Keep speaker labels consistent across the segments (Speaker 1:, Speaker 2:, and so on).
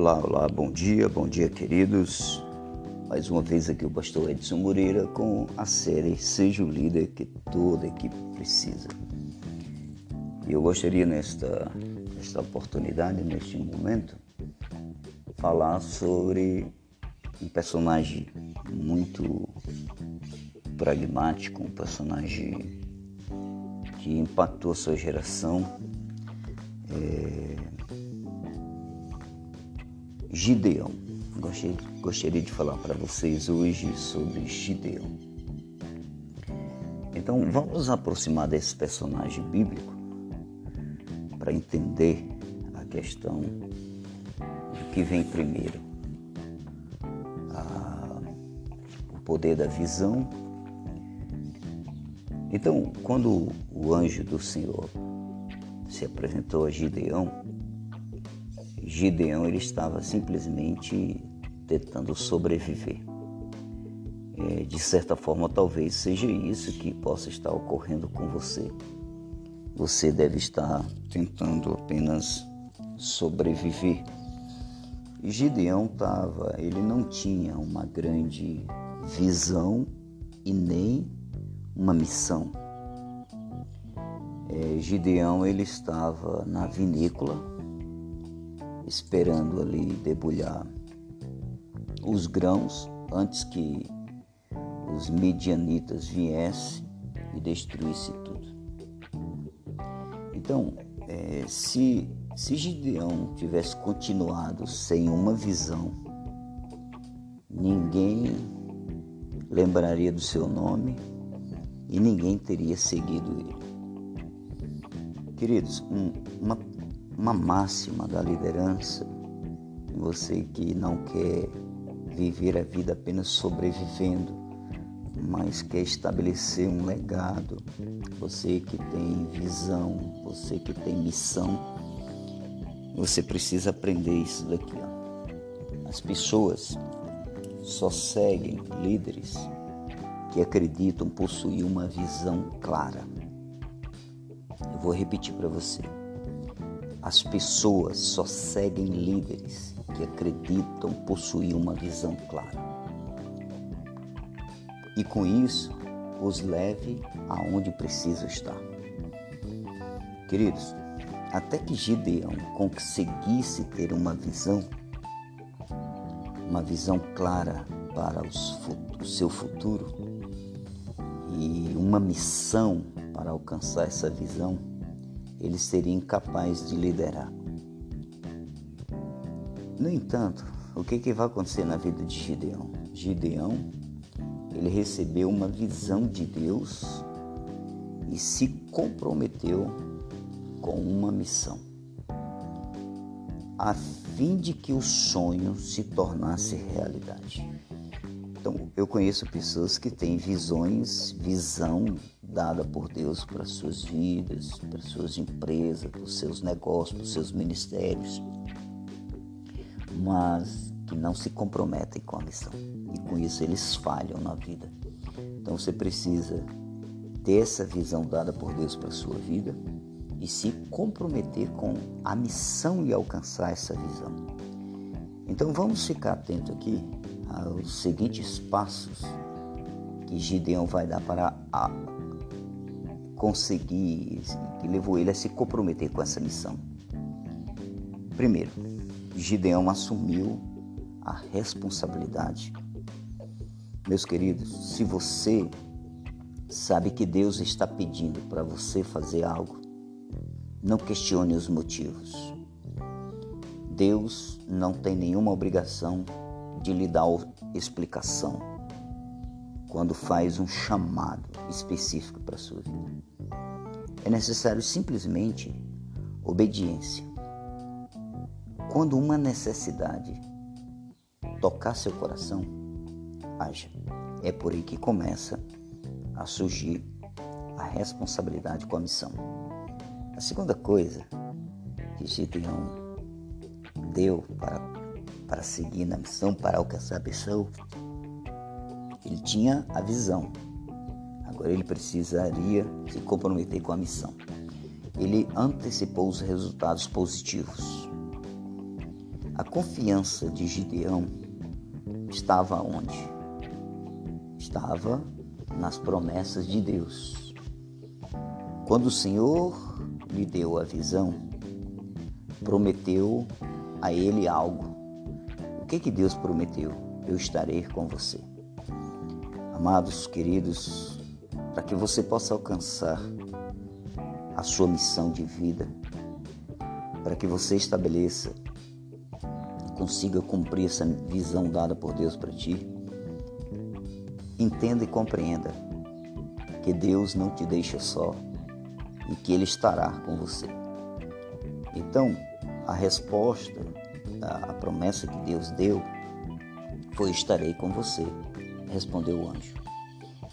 Speaker 1: Olá, olá, bom dia, bom dia, queridos. Mais uma vez aqui o pastor Edson Moreira com a série Seja o Líder que toda equipe precisa. E eu gostaria nesta, nesta oportunidade, neste momento, falar sobre um personagem muito pragmático, um personagem que impactou a sua geração. É... Gideão. Gostaria, de falar para vocês hoje sobre Gideão. Então vamos aproximar desse personagem bíblico para entender a questão do que vem primeiro. A, o poder da visão então, quando o anjo do Senhor se apresentou a Gideão, Gideão ele estava simplesmente tentando sobreviver. É, de certa forma, talvez seja isso que possa estar ocorrendo com você. Você deve estar tentando apenas sobreviver. E Gideão estava, ele não tinha uma grande visão e nem uma missão. É, Gideão ele estava na vinícola esperando ali debulhar os grãos antes que os medianitas viessem e destruíssem tudo. Então, é, se, se Gideão tivesse continuado sem uma visão, ninguém lembraria do seu nome, e ninguém teria seguido ele. Queridos, um, uma, uma máxima da liderança, você que não quer viver a vida apenas sobrevivendo, mas quer estabelecer um legado, você que tem visão, você que tem missão, você precisa aprender isso daqui. Ó. As pessoas só seguem líderes que acreditam possuir uma visão clara. Eu vou repetir para você. As pessoas só seguem líderes que acreditam possuir uma visão clara. E com isso, os leve aonde precisa estar. Queridos, até que Gideão conseguisse ter uma visão, uma visão clara para os, o seu futuro, e uma missão para alcançar essa visão, ele seria incapaz de liderar. No entanto, o que, que vai acontecer na vida de Gideão? Gideão, ele recebeu uma visão de Deus e se comprometeu com uma missão, a fim de que o sonho se tornasse realidade. Então, eu conheço pessoas que têm visões, visão dada por Deus para suas vidas, para suas empresas, para os seus negócios, para os seus ministérios, mas que não se comprometem com a missão. E com isso eles falham na vida. Então você precisa ter essa visão dada por Deus para a sua vida e se comprometer com a missão e alcançar essa visão. Então vamos ficar atento aqui os seguintes passos que Gideão vai dar para conseguir, que levou ele a se comprometer com essa missão. Primeiro, Gideão assumiu a responsabilidade. Meus queridos, se você sabe que Deus está pedindo para você fazer algo, não questione os motivos. Deus não tem nenhuma obrigação de lhe dar explicação quando faz um chamado específico para a sua vida. É necessário simplesmente obediência. Quando uma necessidade tocar seu coração, haja. É por aí que começa a surgir a responsabilidade com a missão. A segunda coisa que Gideão deu para para seguir na missão, para alcançar a missão. Ele tinha a visão, agora ele precisaria se comprometer com a missão. Ele antecipou os resultados positivos. A confiança de Gideão estava onde? Estava nas promessas de Deus. Quando o Senhor lhe deu a visão, prometeu a ele algo. O que que Deus prometeu? Eu estarei com você. Amados, queridos, para que você possa alcançar a sua missão de vida, para que você estabeleça e consiga cumprir essa visão dada por Deus para ti, entenda e compreenda que Deus não te deixa só e que Ele estará com você. Então, a resposta, a promessa que Deus deu foi: Estarei com você, respondeu o anjo.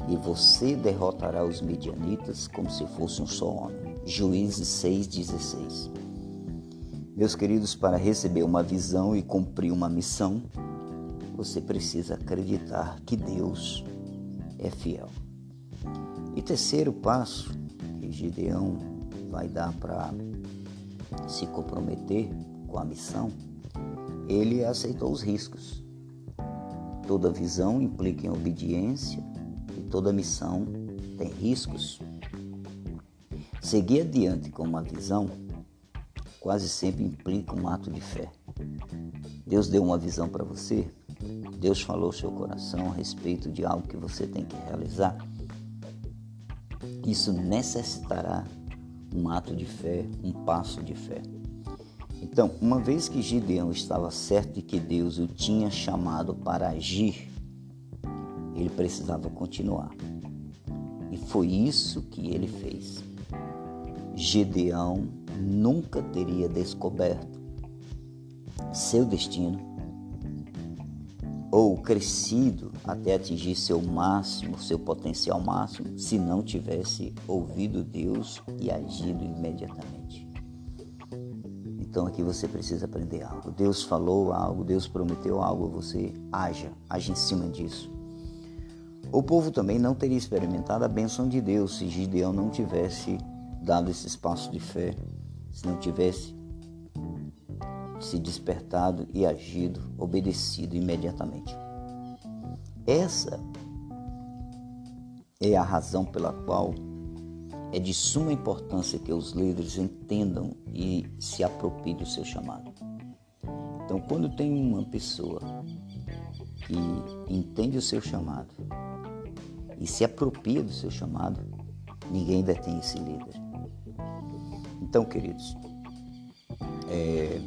Speaker 1: E você derrotará os medianitas como se fosse um só homem. Juízes 6,16. Meus queridos, para receber uma visão e cumprir uma missão, você precisa acreditar que Deus é fiel. E terceiro passo que Gideão vai dar para se comprometer com a missão, ele aceitou os riscos. Toda visão implica em obediência e toda missão tem riscos. Seguir adiante com uma visão quase sempre implica um ato de fé. Deus deu uma visão para você, Deus falou ao seu coração a respeito de algo que você tem que realizar. Isso necessitará um ato de fé, um passo de fé. Então, uma vez que Gideão estava certo de que Deus o tinha chamado para agir, ele precisava continuar. E foi isso que ele fez. Gideão nunca teria descoberto seu destino ou crescido até atingir seu máximo, seu potencial máximo, se não tivesse ouvido Deus e agido imediatamente. Então aqui você precisa aprender algo. Deus falou algo, Deus prometeu algo, você haja, age em cima disso. O povo também não teria experimentado a bênção de Deus se Gideão não tivesse dado esse espaço de fé, se não tivesse se despertado e agido, obedecido imediatamente. Essa é a razão pela qual é de suma importância que os líderes entendam e se apropriem do seu chamado. Então, quando tem uma pessoa que entende o seu chamado e se apropria do seu chamado, ninguém detém esse líder. Então, queridos, é,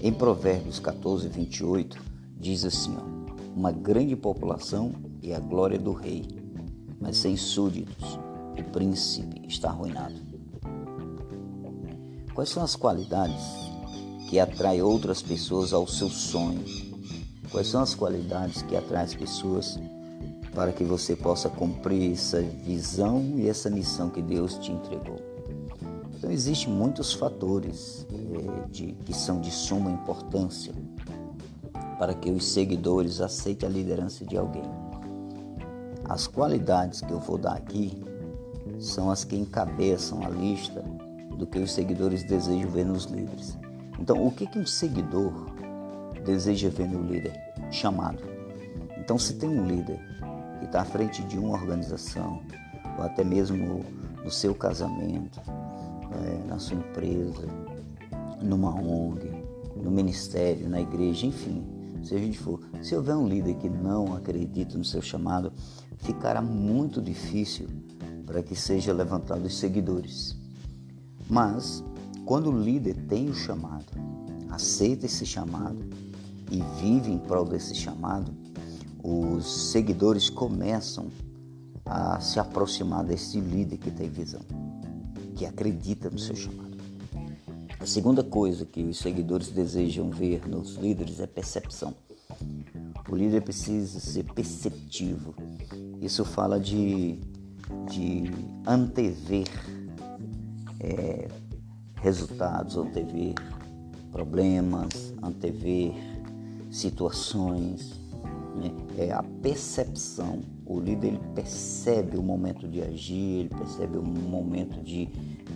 Speaker 1: em Provérbios 14, 28, diz assim: ó, Uma grande população é a glória do rei, mas sem súditos o príncipe está arruinado. Quais são as qualidades que atraem outras pessoas ao seu sonho? Quais são as qualidades que atraem as pessoas para que você possa cumprir essa visão e essa missão que Deus te entregou? Então existem muitos fatores é, de, que são de suma importância para que os seguidores aceitem a liderança de alguém. As qualidades que eu vou dar aqui são as que encabeçam a lista do que os seguidores desejam ver nos líderes. Então, o que, que um seguidor deseja ver no líder? Chamado. Então, se tem um líder que está à frente de uma organização, ou até mesmo no seu casamento, é, na sua empresa, numa ONG, no ministério, na igreja, enfim, se a gente for, se houver um líder que não acredita no seu chamado, ficará muito difícil para que seja levantado os seguidores. Mas quando o líder tem o chamado, aceita esse chamado e vive em prol desse chamado, os seguidores começam a se aproximar desse líder que tem visão, que acredita no seu chamado. A segunda coisa que os seguidores desejam ver nos líderes é percepção. O líder precisa ser perceptivo. Isso fala de de antever é, resultados, antever problemas, antever situações. Né? É a percepção. O líder ele percebe o momento de agir, ele percebe o momento de,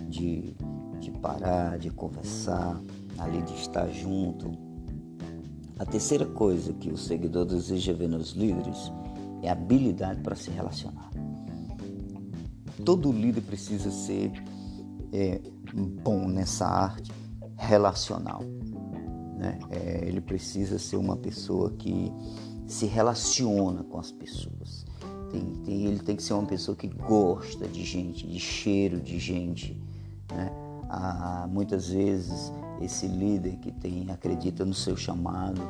Speaker 1: de, de parar, de conversar, ali de estar junto. A terceira coisa que o seguidor deseja ver nos líderes é habilidade para se relacionar. Todo líder precisa ser é, bom nessa arte relacional. Né? É, ele precisa ser uma pessoa que se relaciona com as pessoas. Tem, tem, ele tem que ser uma pessoa que gosta de gente, de cheiro de gente. Né? Ah, muitas vezes esse líder que tem acredita no seu chamado,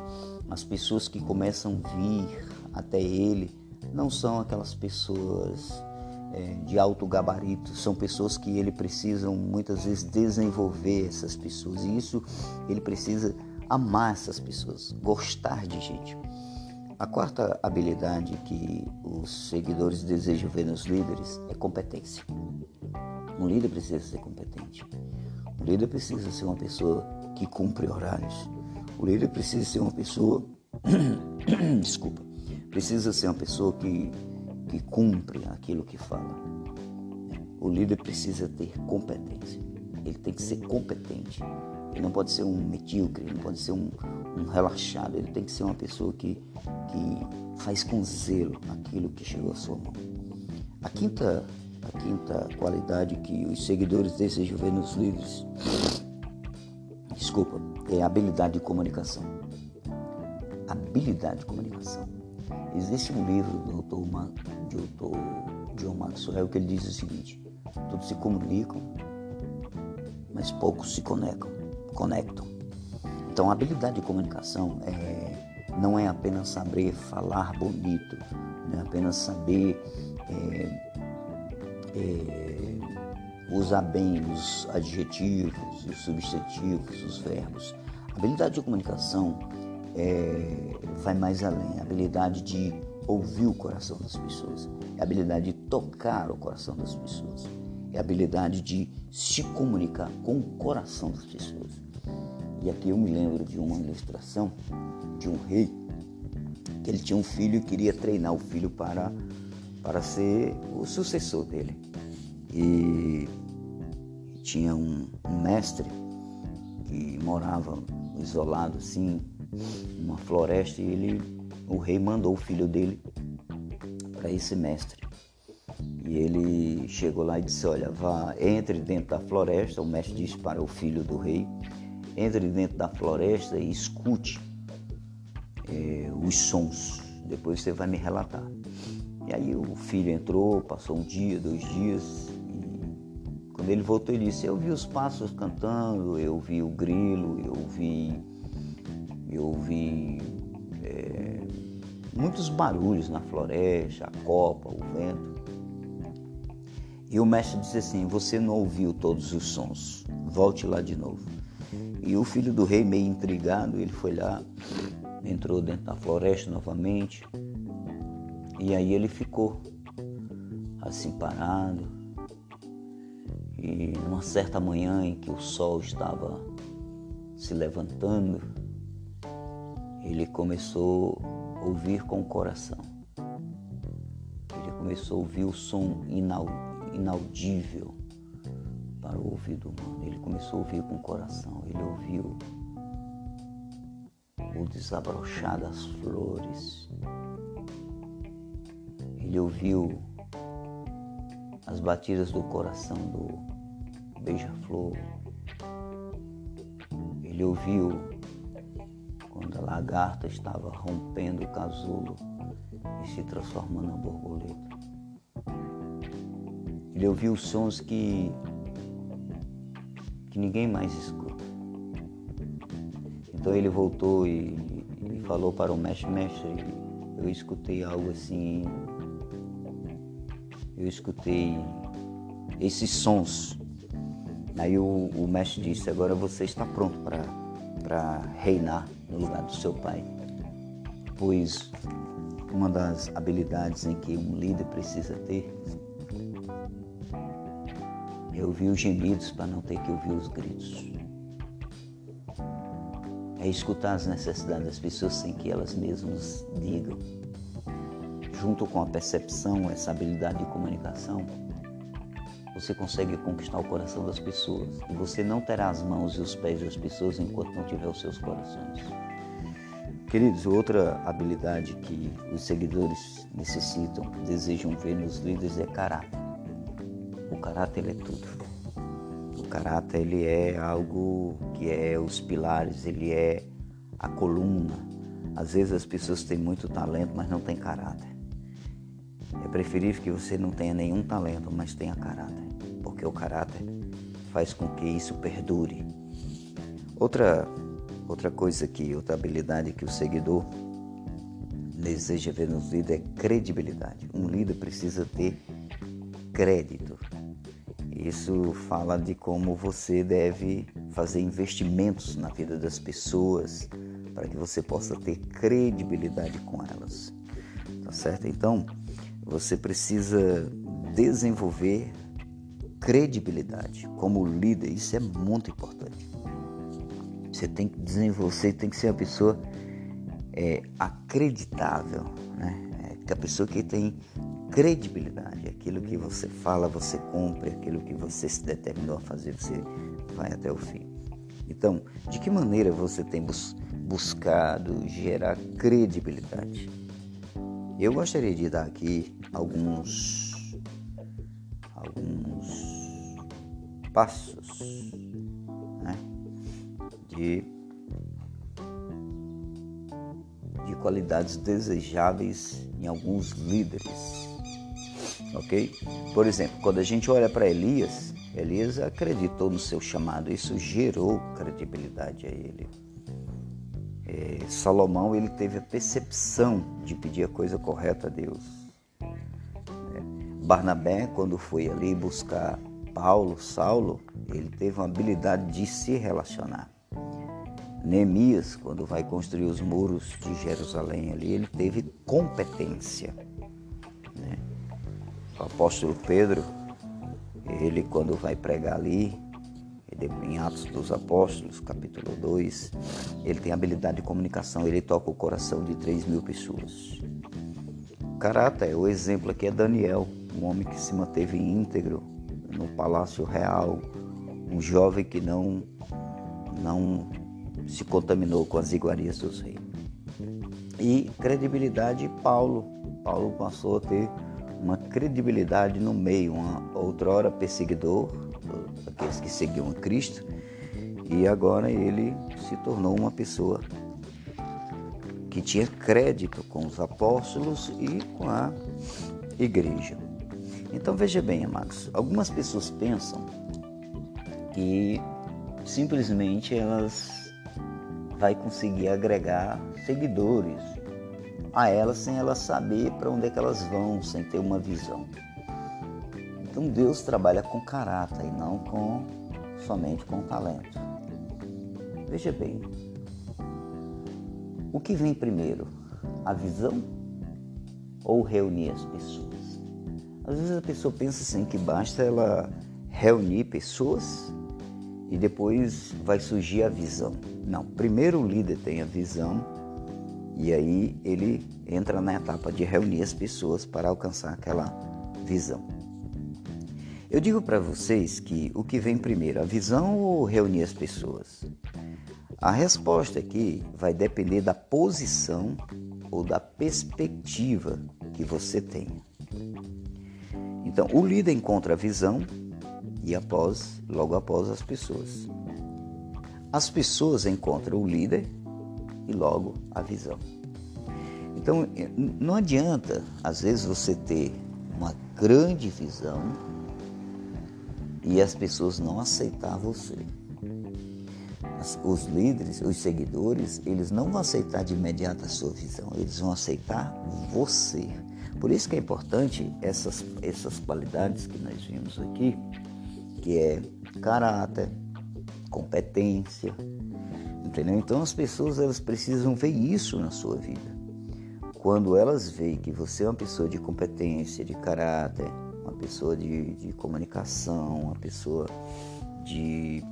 Speaker 1: as pessoas que começam a vir até ele não são aquelas pessoas de alto gabarito, são pessoas que ele precisa muitas vezes desenvolver essas pessoas e isso ele precisa amar essas pessoas, gostar de gente. A quarta habilidade que os seguidores desejam ver nos líderes é competência. Um líder precisa ser competente. O líder precisa ser uma pessoa que cumpre horários. O líder precisa ser uma pessoa. Desculpa. Precisa ser uma pessoa que, que cumpre aquilo que fala. O líder precisa ter competência. Ele tem que ser competente. Ele não pode ser um medíocre, ele não pode ser um, um relaxado. Ele tem que ser uma pessoa que, que faz com zelo aquilo que chegou à sua mão. A quinta a quinta qualidade que os seguidores desejam ver nos líderes, desculpa, é a habilidade de comunicação. Habilidade de comunicação. Existe um livro do Dr. John Maxwell que ele diz o seguinte: todos se comunicam, mas poucos se conectam. conectam. Então, a habilidade de comunicação é, não é apenas saber falar bonito, não é apenas saber é, é, usar bem os adjetivos, os substantivos, os verbos. A habilidade de comunicação é, vai mais além, a habilidade de ouvir o coração das pessoas, é a habilidade de tocar o coração das pessoas, é a habilidade de se comunicar com o coração das pessoas. E aqui eu me lembro de uma ilustração de um rei que ele tinha um filho e queria treinar o filho para para ser o sucessor dele. E tinha um, um mestre que morava isolado assim, numa floresta, e ele, o rei mandou o filho dele para esse mestre. E ele chegou lá e disse: Olha, vá, entre dentro da floresta. O mestre disse para o filho do rei: Entre dentro da floresta e escute é, os sons. Depois você vai me relatar. E aí o filho entrou, passou um dia, dois dias, e quando ele voltou ele disse, eu vi os pássaros cantando, eu vi o grilo, eu vi, eu vi é, muitos barulhos na floresta, a copa, o vento. E o mestre disse assim, você não ouviu todos os sons, volte lá de novo. E o filho do rei, meio intrigado, ele foi lá, entrou dentro da floresta novamente, e aí ele ficou assim parado. E numa certa manhã em que o sol estava se levantando, ele começou a ouvir com o coração. Ele começou a ouvir o som inaudível para o ouvido humano. Ele começou a ouvir com o coração. Ele ouviu o desabrochar das flores, ele ouviu as batidas do coração do beija-flor. Ele ouviu quando a lagarta estava rompendo o casulo e se transformando em borboleta. Ele ouviu sons que, que ninguém mais escuta. Então ele voltou e, e falou para o mestre, mestre, eu escutei algo assim eu escutei esses sons. Aí o, o mestre disse: Agora você está pronto para reinar no lugar do seu pai. Pois uma das habilidades em que um líder precisa ter é ouvir os gemidos para não ter que ouvir os gritos. É escutar as necessidades das pessoas sem que elas mesmas digam junto com a percepção, essa habilidade de comunicação, você consegue conquistar o coração das pessoas. E você não terá as mãos e os pés das pessoas enquanto não tiver os seus corações. Queridos, outra habilidade que os seguidores necessitam, desejam ver nos líderes é caráter. O caráter é tudo. O caráter ele é algo que é os pilares, ele é a coluna. Às vezes as pessoas têm muito talento, mas não têm caráter. É preferível que você não tenha nenhum talento, mas tenha caráter, porque o caráter faz com que isso perdure. Outra outra coisa que outra habilidade que o seguidor deseja ver nos líderes é credibilidade. Um líder precisa ter crédito. Isso fala de como você deve fazer investimentos na vida das pessoas para que você possa ter credibilidade com elas. Tá certo? Então, você precisa desenvolver credibilidade como líder. Isso é muito importante. Você tem que desenvolver, você tem que ser uma pessoa é, acreditável, né? É, a pessoa que tem credibilidade. Aquilo que você fala, você cumpre. Aquilo que você se determinou a fazer, você vai até o fim. Então, de que maneira você tem bus buscado gerar credibilidade? Eu gostaria de dar aqui alguns alguns passos né, de de qualidades desejáveis em alguns líderes, ok? Por exemplo, quando a gente olha para Elias, Elias acreditou no seu chamado, isso gerou credibilidade a ele. É, Salomão ele teve a percepção de pedir a coisa correta a Deus. É, Barnabé, quando foi ali buscar Paulo, Saulo, ele teve uma habilidade de se relacionar. Neemias, quando vai construir os muros de Jerusalém ali, ele teve competência. Né? O apóstolo Pedro, ele quando vai pregar ali, em Atos dos Apóstolos, capítulo 2, ele tem habilidade de comunicação, ele toca o coração de 3 mil pessoas. Caráter, o exemplo aqui é Daniel, um homem que se manteve íntegro no palácio real, um jovem que não, não se contaminou com as iguarias dos reis. E credibilidade, Paulo. Paulo passou a ter uma credibilidade no meio, uma outrora perseguidor, aqueles que seguiam a Cristo, e agora ele se tornou uma pessoa que tinha crédito com os apóstolos e com a igreja. Então veja bem, amados, algumas pessoas pensam que simplesmente elas vai conseguir agregar seguidores a elas sem elas saber para onde é que elas vão, sem ter uma visão. Então Deus trabalha com caráter e não com somente com talento. Veja bem, o que vem primeiro? A visão ou reunir as pessoas? Às vezes a pessoa pensa assim que basta ela reunir pessoas e depois vai surgir a visão. Não, primeiro o líder tem a visão e aí ele entra na etapa de reunir as pessoas para alcançar aquela visão. Eu digo para vocês que o que vem primeiro, a visão ou reunir as pessoas? A resposta aqui vai depender da posição ou da perspectiva que você tenha. Então, o líder encontra a visão e após, logo após as pessoas. As pessoas encontram o líder e logo a visão. Então, não adianta às vezes você ter uma grande visão e as pessoas não aceitar você. Os líderes, os seguidores, eles não vão aceitar de imediato a sua visão, eles vão aceitar você. Por isso que é importante essas, essas qualidades que nós vimos aqui, que é caráter, competência, entendeu? Então as pessoas elas precisam ver isso na sua vida. Quando elas veem que você é uma pessoa de competência, de caráter, uma pessoa de, de comunicação, uma pessoa de,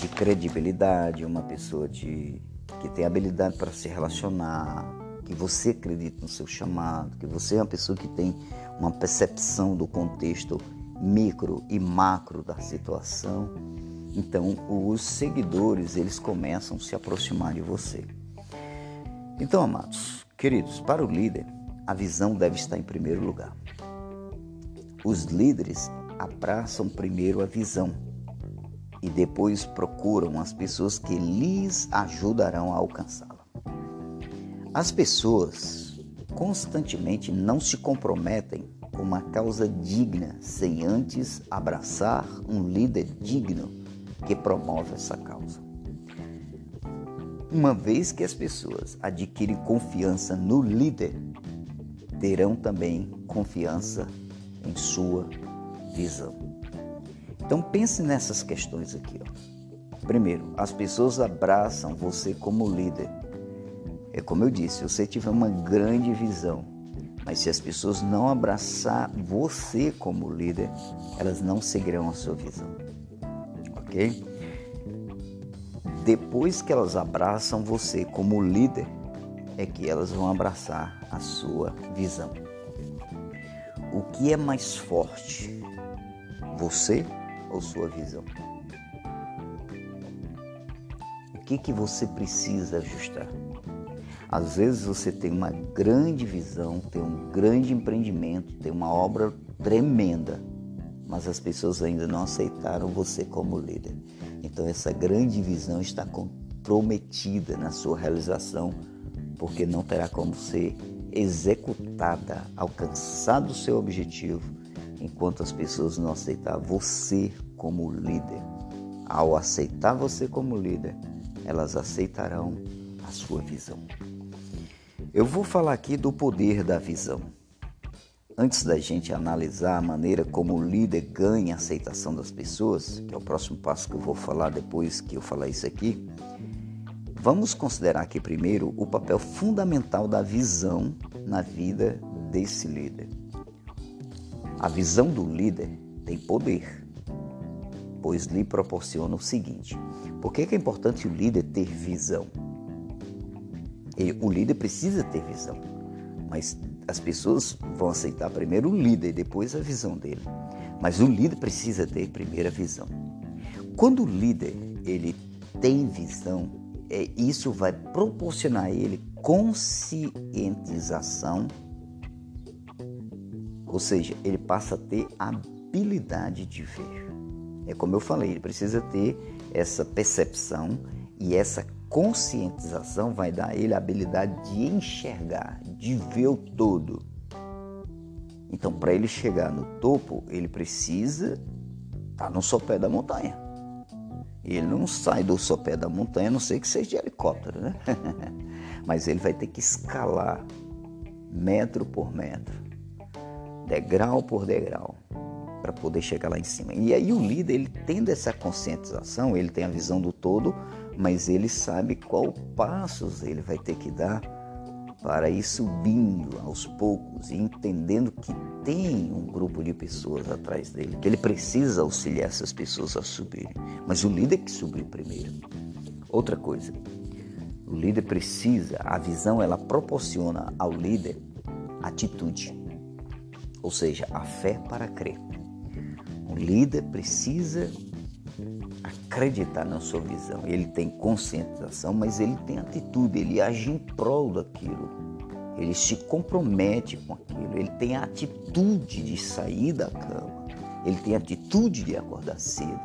Speaker 1: de credibilidade, uma pessoa de, que tem habilidade para se relacionar, que você acredita no seu chamado, que você é uma pessoa que tem uma percepção do contexto micro e macro da situação, então os seguidores eles começam a se aproximar de você. Então, amados, queridos, para o líder, a visão deve estar em primeiro lugar. Os líderes abraçam primeiro a visão e depois procuram as pessoas que lhes ajudarão a alcançá-la. As pessoas constantemente não se comprometem com uma causa digna sem antes abraçar um líder digno que promove essa causa. Uma vez que as pessoas adquirem confiança no líder, terão também confiança em sua visão. Então pense nessas questões aqui. Ó. Primeiro, as pessoas abraçam você como líder. É como eu disse, se você tiver uma grande visão, mas se as pessoas não abraçar você como líder, elas não seguirão a sua visão. Ok? Depois que elas abraçam você como líder, é que elas vão abraçar a sua visão. O que é mais forte? Você ou sua visão? O que que você precisa ajustar? Às vezes você tem uma grande visão, tem um grande empreendimento, tem uma obra tremenda, mas as pessoas ainda não aceitaram você como líder. Então essa grande visão está comprometida na sua realização, porque não terá como ser executada, alcançado o seu objetivo, enquanto as pessoas não aceitar você como líder. Ao aceitar você como líder, elas aceitarão a sua visão. Eu vou falar aqui do poder da visão. Antes da gente analisar a maneira como o líder ganha a aceitação das pessoas, que é o próximo passo que eu vou falar depois que eu falar isso aqui, vamos considerar aqui primeiro o papel fundamental da visão na vida desse líder. A visão do líder tem poder, pois lhe proporciona o seguinte: por que é importante o líder ter visão? Ele, o líder precisa ter visão, mas as pessoas vão aceitar primeiro o líder e depois a visão dele. Mas o líder precisa ter primeiro a visão. Quando o líder ele tem visão, isso vai proporcionar a ele conscientização, ou seja, ele passa a ter habilidade de ver. É como eu falei, ele precisa ter essa percepção e essa conscientização vai dar a ele a habilidade de enxergar, de ver o todo. Então, para ele chegar no topo, ele precisa estar tá no sopé da montanha. Ele não sai do sopé da montanha, a não sei que seja de helicóptero, né? Mas ele vai ter que escalar metro por metro, degrau por degrau, para poder chegar lá em cima. E aí o líder, ele tendo essa conscientização, ele tem a visão do todo, mas ele sabe qual passos ele vai ter que dar para ir subindo aos poucos e entendendo que tem um grupo de pessoas atrás dele, que ele precisa auxiliar essas pessoas a subirem. Mas o líder que subiu primeiro. Outra coisa, o líder precisa, a visão ela proporciona ao líder atitude, ou seja, a fé para crer. O líder precisa acreditar na sua visão. Ele tem conscientização, mas ele tem atitude, ele age em prol daquilo. Ele se compromete com aquilo, ele tem a atitude de sair da cama, ele tem a atitude de acordar cedo,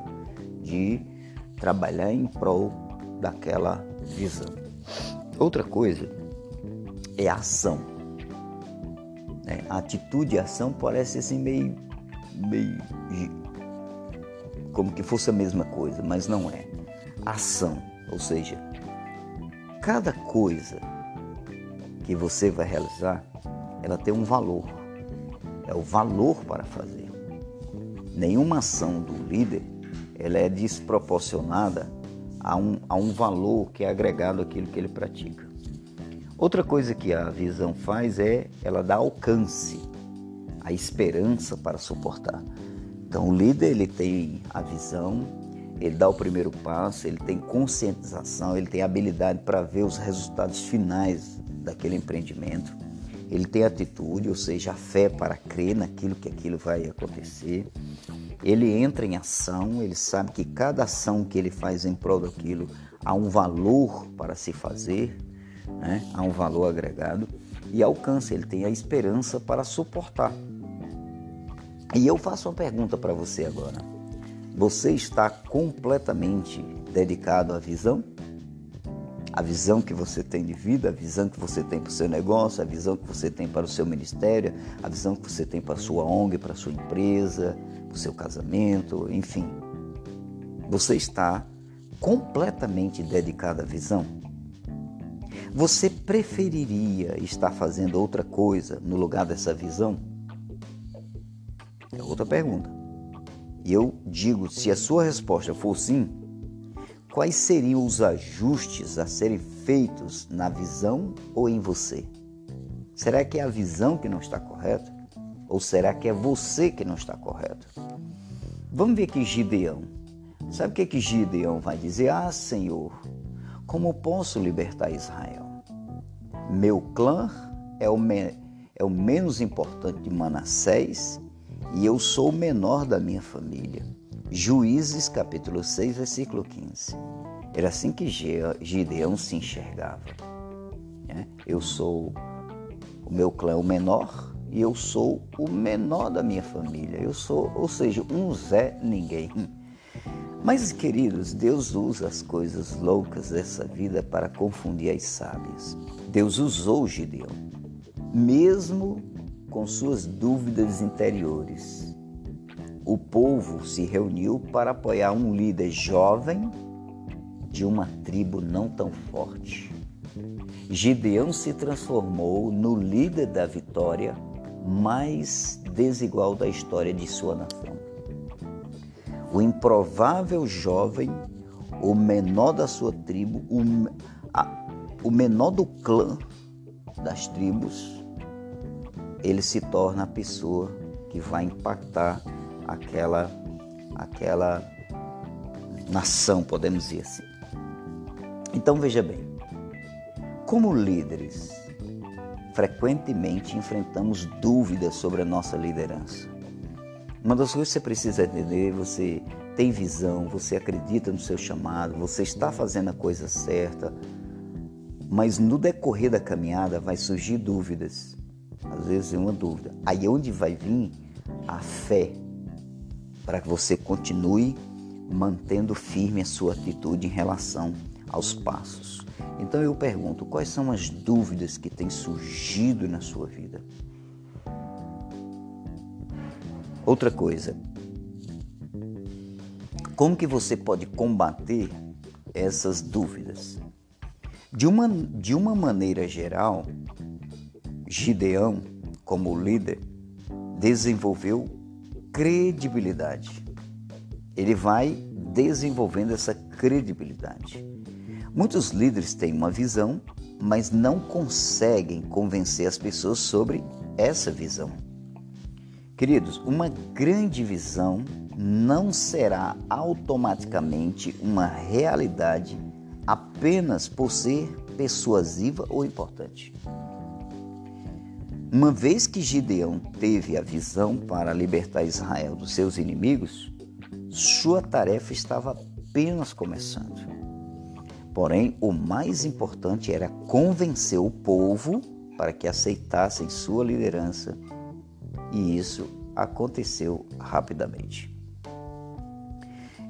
Speaker 1: de trabalhar em prol daquela visão. Outra coisa é a ação. Né? A atitude e a ação parece assim meio, meio como que fosse a mesma coisa, mas não é. Ação, ou seja, cada coisa que você vai realizar, ela tem um valor. É o valor para fazer. Nenhuma ação do líder ela é desproporcionada a um, a um valor que é agregado àquilo que ele pratica. Outra coisa que a visão faz é ela dá alcance, a esperança para suportar. Então o líder ele tem a visão, ele dá o primeiro passo, ele tem conscientização, ele tem habilidade para ver os resultados finais daquele empreendimento. ele tem atitude, ou seja, a fé para crer naquilo que aquilo vai acontecer. Ele entra em ação, ele sabe que cada ação que ele faz em prol daquilo há um valor para se fazer, né? há um valor agregado e alcança, ele tem a esperança para suportar. E eu faço uma pergunta para você agora. Você está completamente dedicado à visão? A visão que você tem de vida, a visão que você tem para o seu negócio, a visão que você tem para o seu ministério, a visão que você tem para a sua ONG, para a sua empresa, para o seu casamento, enfim. Você está completamente dedicado à visão? Você preferiria estar fazendo outra coisa no lugar dessa visão? É outra pergunta. E eu digo, se a sua resposta for sim, quais seriam os ajustes a serem feitos na visão ou em você? Será que é a visão que não está correta? Ou será que é você que não está correto? Vamos ver aqui Gideão. Sabe o que, que Gideão vai dizer? Ah, Senhor, como posso libertar Israel? Meu clã é o, me, é o menos importante de Manassés e eu sou o menor da minha família. Juízes capítulo 6, versículo 15. Era assim que Gideão se enxergava. Né? Eu sou o meu clã o menor e eu sou o menor da minha família. Eu sou, ou seja, um Zé ninguém. Mas, queridos, Deus usa as coisas loucas dessa vida para confundir as sábias. Deus usou Gideão, mesmo com suas dúvidas interiores. O povo se reuniu para apoiar um líder jovem de uma tribo não tão forte. Gideão se transformou no líder da vitória mais desigual da história de sua nação o improvável jovem, o menor da sua tribo, o, a, o menor do clã das tribos, ele se torna a pessoa que vai impactar aquela, aquela nação, podemos dizer assim. Então veja bem, como líderes, frequentemente enfrentamos dúvidas sobre a nossa liderança. Uma das coisas que você precisa entender, você tem visão, você acredita no seu chamado, você está fazendo a coisa certa, mas no decorrer da caminhada vai surgir dúvidas. Às vezes é uma dúvida. Aí é onde vai vir a fé para que você continue mantendo firme a sua atitude em relação aos passos. Então eu pergunto, quais são as dúvidas que têm surgido na sua vida? Outra coisa, como que você pode combater essas dúvidas? De uma, de uma maneira geral, Gideão, como líder, desenvolveu credibilidade. Ele vai desenvolvendo essa credibilidade. Muitos líderes têm uma visão, mas não conseguem convencer as pessoas sobre essa visão. Queridos, uma grande visão não será automaticamente uma realidade apenas por ser persuasiva ou importante. Uma vez que Gideão teve a visão para libertar Israel dos seus inimigos, sua tarefa estava apenas começando. Porém, o mais importante era convencer o povo para que aceitassem sua liderança e isso aconteceu rapidamente.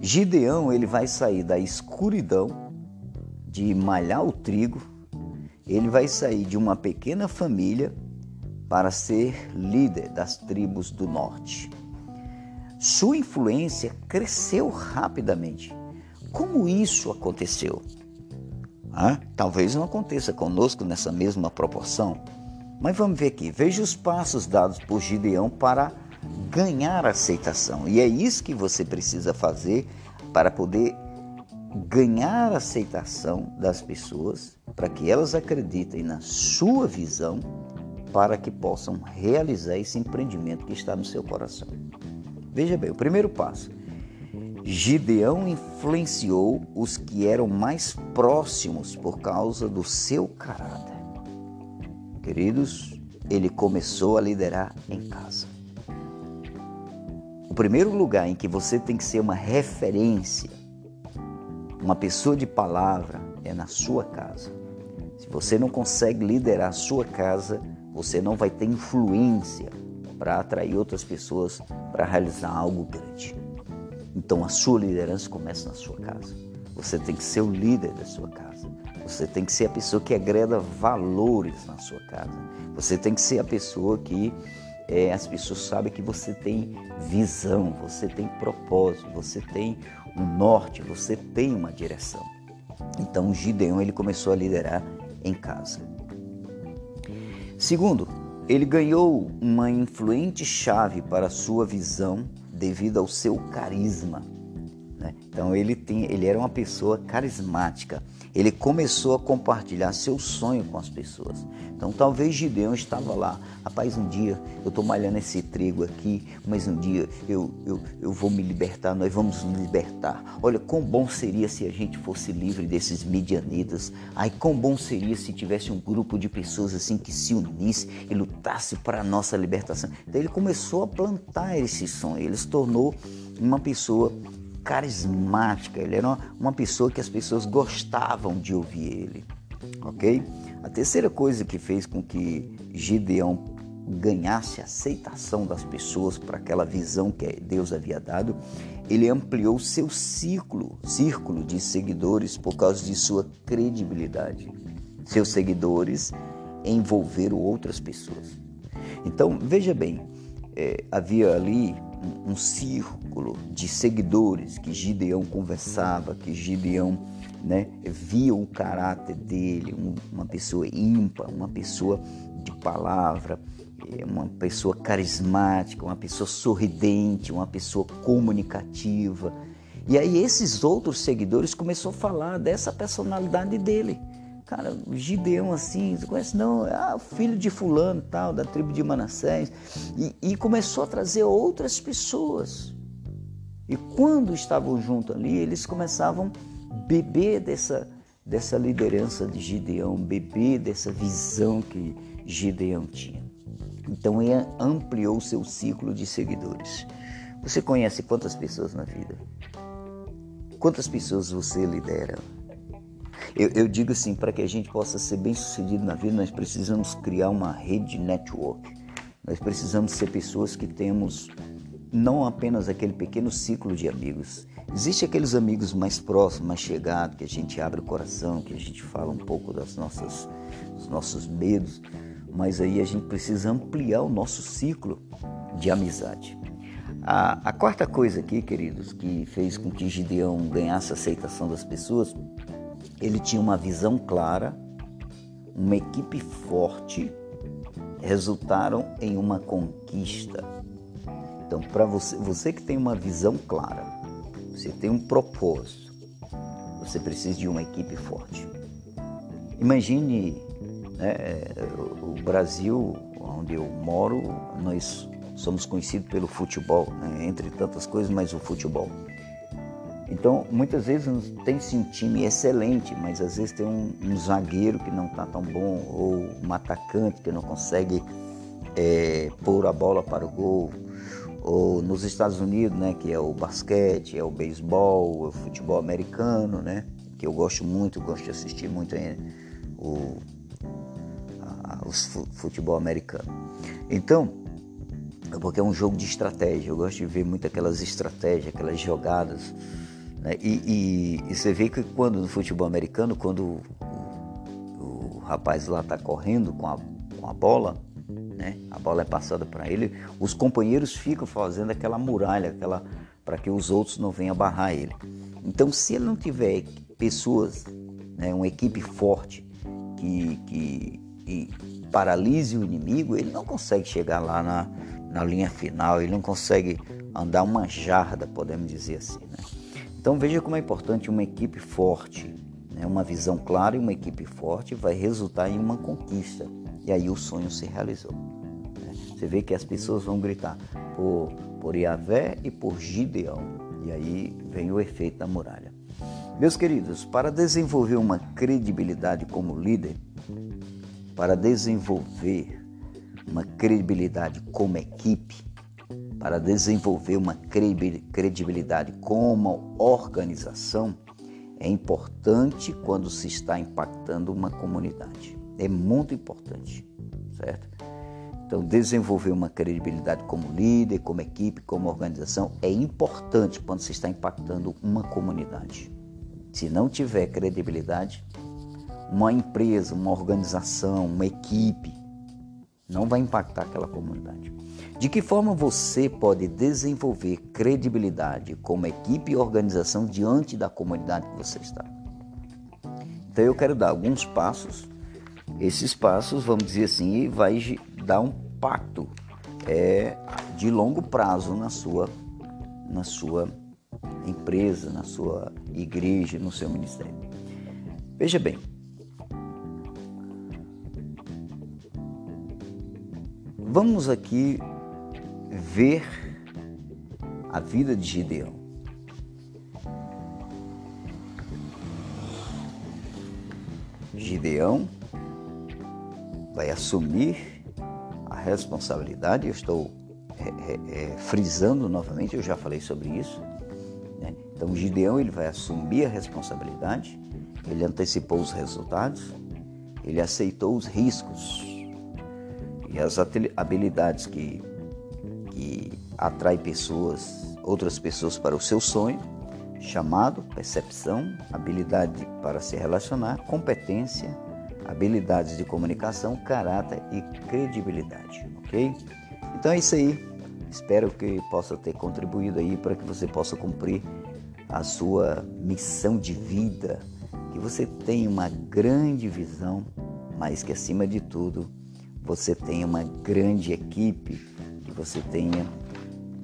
Speaker 1: Gideão ele vai sair da escuridão de malhar o trigo, ele vai sair de uma pequena família para ser líder das tribos do norte. Sua influência cresceu rapidamente. Como isso aconteceu? Talvez não aconteça conosco nessa mesma proporção, mas vamos ver aqui, veja os passos dados por Gideão para ganhar aceitação. E é isso que você precisa fazer para poder ganhar aceitação das pessoas, para que elas acreditem na sua visão, para que possam realizar esse empreendimento que está no seu coração. Veja bem, o primeiro passo. Gideão influenciou os que eram mais próximos por causa do seu caráter. Queridos, ele começou a liderar em casa. O primeiro lugar em que você tem que ser uma referência, uma pessoa de palavra, é na sua casa. Se você não consegue liderar a sua casa, você não vai ter influência para atrair outras pessoas para realizar algo grande. Então a sua liderança começa na sua casa. Você tem que ser o líder da sua casa. Você tem que ser a pessoa que agrega valores na sua casa. Você tem que ser a pessoa que é, as pessoas sabem que você tem visão, você tem propósito, você tem um norte, você tem uma direção. Então Gideão ele começou a liderar em casa. Segundo, ele ganhou uma influente chave para sua visão devido ao seu carisma. Né? Então ele, tem, ele era uma pessoa carismática. Ele começou a compartilhar seu sonho com as pessoas. Então talvez Gideão estava lá, rapaz, um dia eu estou malhando esse trigo aqui, mas um dia eu, eu, eu vou me libertar, nós vamos nos libertar. Olha, quão bom seria se a gente fosse livre desses midianitas. Ai, quão bom seria se tivesse um grupo de pessoas assim que se unisse e lutasse para a nossa libertação. Então ele começou a plantar esse sonho, ele se tornou uma pessoa carismática, ele era uma pessoa que as pessoas gostavam de ouvir ele, ok? A terceira coisa que fez com que Gideão ganhasse aceitação das pessoas para aquela visão que Deus havia dado, ele ampliou seu círculo, círculo de seguidores por causa de sua credibilidade. Seus seguidores envolveram outras pessoas. Então, veja bem, é, havia ali um, círculo de seguidores que Gideão conversava, que Gideão né, via o caráter dele, um, uma pessoa ímpar, uma pessoa de palavra, é, uma pessoa carismática, uma pessoa sorridente, uma pessoa comunicativa. E aí esses outros seguidores começaram a falar dessa personalidade dele. Cara, Gideão assim, você conhece? Não, ah, filho de fulano tal, da tribo de Manassés. E, e começou a trazer outras pessoas. E quando estavam juntos ali, eles começavam a beber dessa, dessa liderança de Gideão, beber dessa visão que Gideão tinha. Então ele ampliou seu ciclo de seguidores. Você conhece quantas pessoas na vida? Quantas pessoas você lidera? Eu, eu digo assim, para que a gente possa ser bem sucedido na vida, nós precisamos criar uma rede de network. Nós precisamos ser pessoas que temos não apenas aquele pequeno ciclo de amigos. Existem aqueles amigos mais próximos, mais chegados, que a gente abre o coração, que a gente fala um pouco das nossas, dos nossos medos, mas aí a gente precisa ampliar o nosso ciclo de amizade. A, a quarta coisa aqui, queridos, que fez com que Gideão ganhasse a aceitação das pessoas ele tinha uma visão clara, uma equipe forte, resultaram em uma conquista. Então, para você, você que tem uma visão clara, você tem um propósito, você precisa de uma equipe forte. Imagine né, o Brasil, onde eu moro, nós somos conhecidos pelo futebol, né, entre tantas coisas, mas o futebol. Então, muitas vezes tem-se um time excelente, mas às vezes tem um, um zagueiro que não está tão bom, ou um atacante que não consegue é, pôr a bola para o gol. Ou nos Estados Unidos, né, que é o basquete, é o beisebol, é o futebol americano, né, que eu gosto muito, gosto de assistir muito o a, o futebol americano. Então, é porque é um jogo de estratégia, eu gosto de ver muito aquelas estratégias, aquelas jogadas né? E, e, e, você vê que quando no futebol americano, quando o, o, o rapaz lá está correndo com a, com a bola, né? a bola é passada para ele, os companheiros ficam fazendo aquela muralha, aquela para que os outros não venham barrar ele. Então, se ele não tiver pessoas, né, uma equipe forte que, que, que paralise o inimigo, ele não consegue chegar lá na, na linha final, ele não consegue andar uma jarda, podemos dizer assim. Né? Então veja como é importante uma equipe forte, né? uma visão clara e uma equipe forte vai resultar em uma conquista. E aí o sonho se realizou. Né? Você vê que as pessoas vão gritar por, por Yahvé e por Gideão. E aí vem o efeito da muralha. Meus queridos, para desenvolver uma credibilidade como líder, para desenvolver uma credibilidade como equipe, para desenvolver uma credibilidade como organização, é importante quando se está impactando uma comunidade. É muito importante, certo? Então, desenvolver uma credibilidade como líder, como equipe, como organização é importante quando se está impactando uma comunidade. Se não tiver credibilidade, uma empresa, uma organização, uma equipe não vai impactar aquela comunidade. De que forma você pode desenvolver credibilidade como equipe e organização diante da comunidade que você está? Então eu quero dar alguns passos. Esses passos, vamos dizer assim, vai dar um pacto é, de longo prazo na sua, na sua empresa, na sua igreja, no seu ministério. Veja bem, Vamos aqui ver a vida de Gideão. Gideão vai assumir a responsabilidade, eu estou é, é, é, frisando novamente, eu já falei sobre isso. Né? Então, Gideão ele vai assumir a responsabilidade, ele antecipou os resultados, ele aceitou os riscos e as habilidades que, que atrai pessoas, outras pessoas para o seu sonho, chamado, percepção, habilidade para se relacionar, competência, habilidades de comunicação, caráter e credibilidade, ok? Então é isso aí. Espero que possa ter contribuído aí para que você possa cumprir a sua missão de vida, que você tenha uma grande visão, mas que acima de tudo você tenha uma grande equipe, que você tenha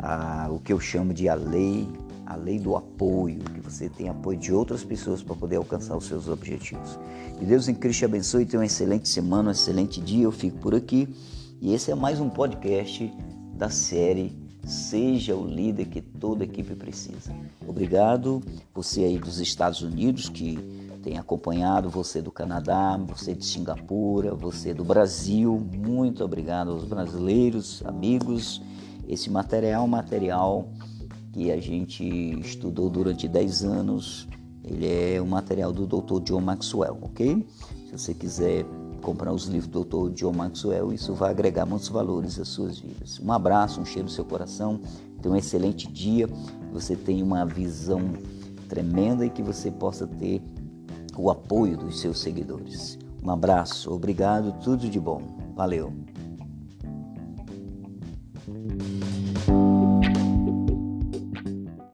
Speaker 1: a, o que eu chamo de a lei, a lei do apoio, que você tenha apoio de outras pessoas para poder alcançar os seus objetivos. Que Deus em Cristo te abençoe, tenha uma excelente semana, um excelente dia. Eu fico por aqui e esse é mais um podcast da série Seja o líder que toda equipe precisa. Obrigado, você aí dos Estados Unidos que tem acompanhado, você do Canadá, você de Singapura, você do Brasil. Muito obrigado aos brasileiros, amigos. Esse material é um material que a gente estudou durante 10 anos. Ele é um material do Dr. John Maxwell, ok? Se você quiser comprar os livros do Dr. John Maxwell, isso vai agregar muitos valores às suas vidas. Um abraço, um cheiro no seu coração, tenha um excelente dia, você tenha uma visão tremenda e que você possa ter o apoio dos seus seguidores. Um abraço, obrigado, tudo de bom. Valeu.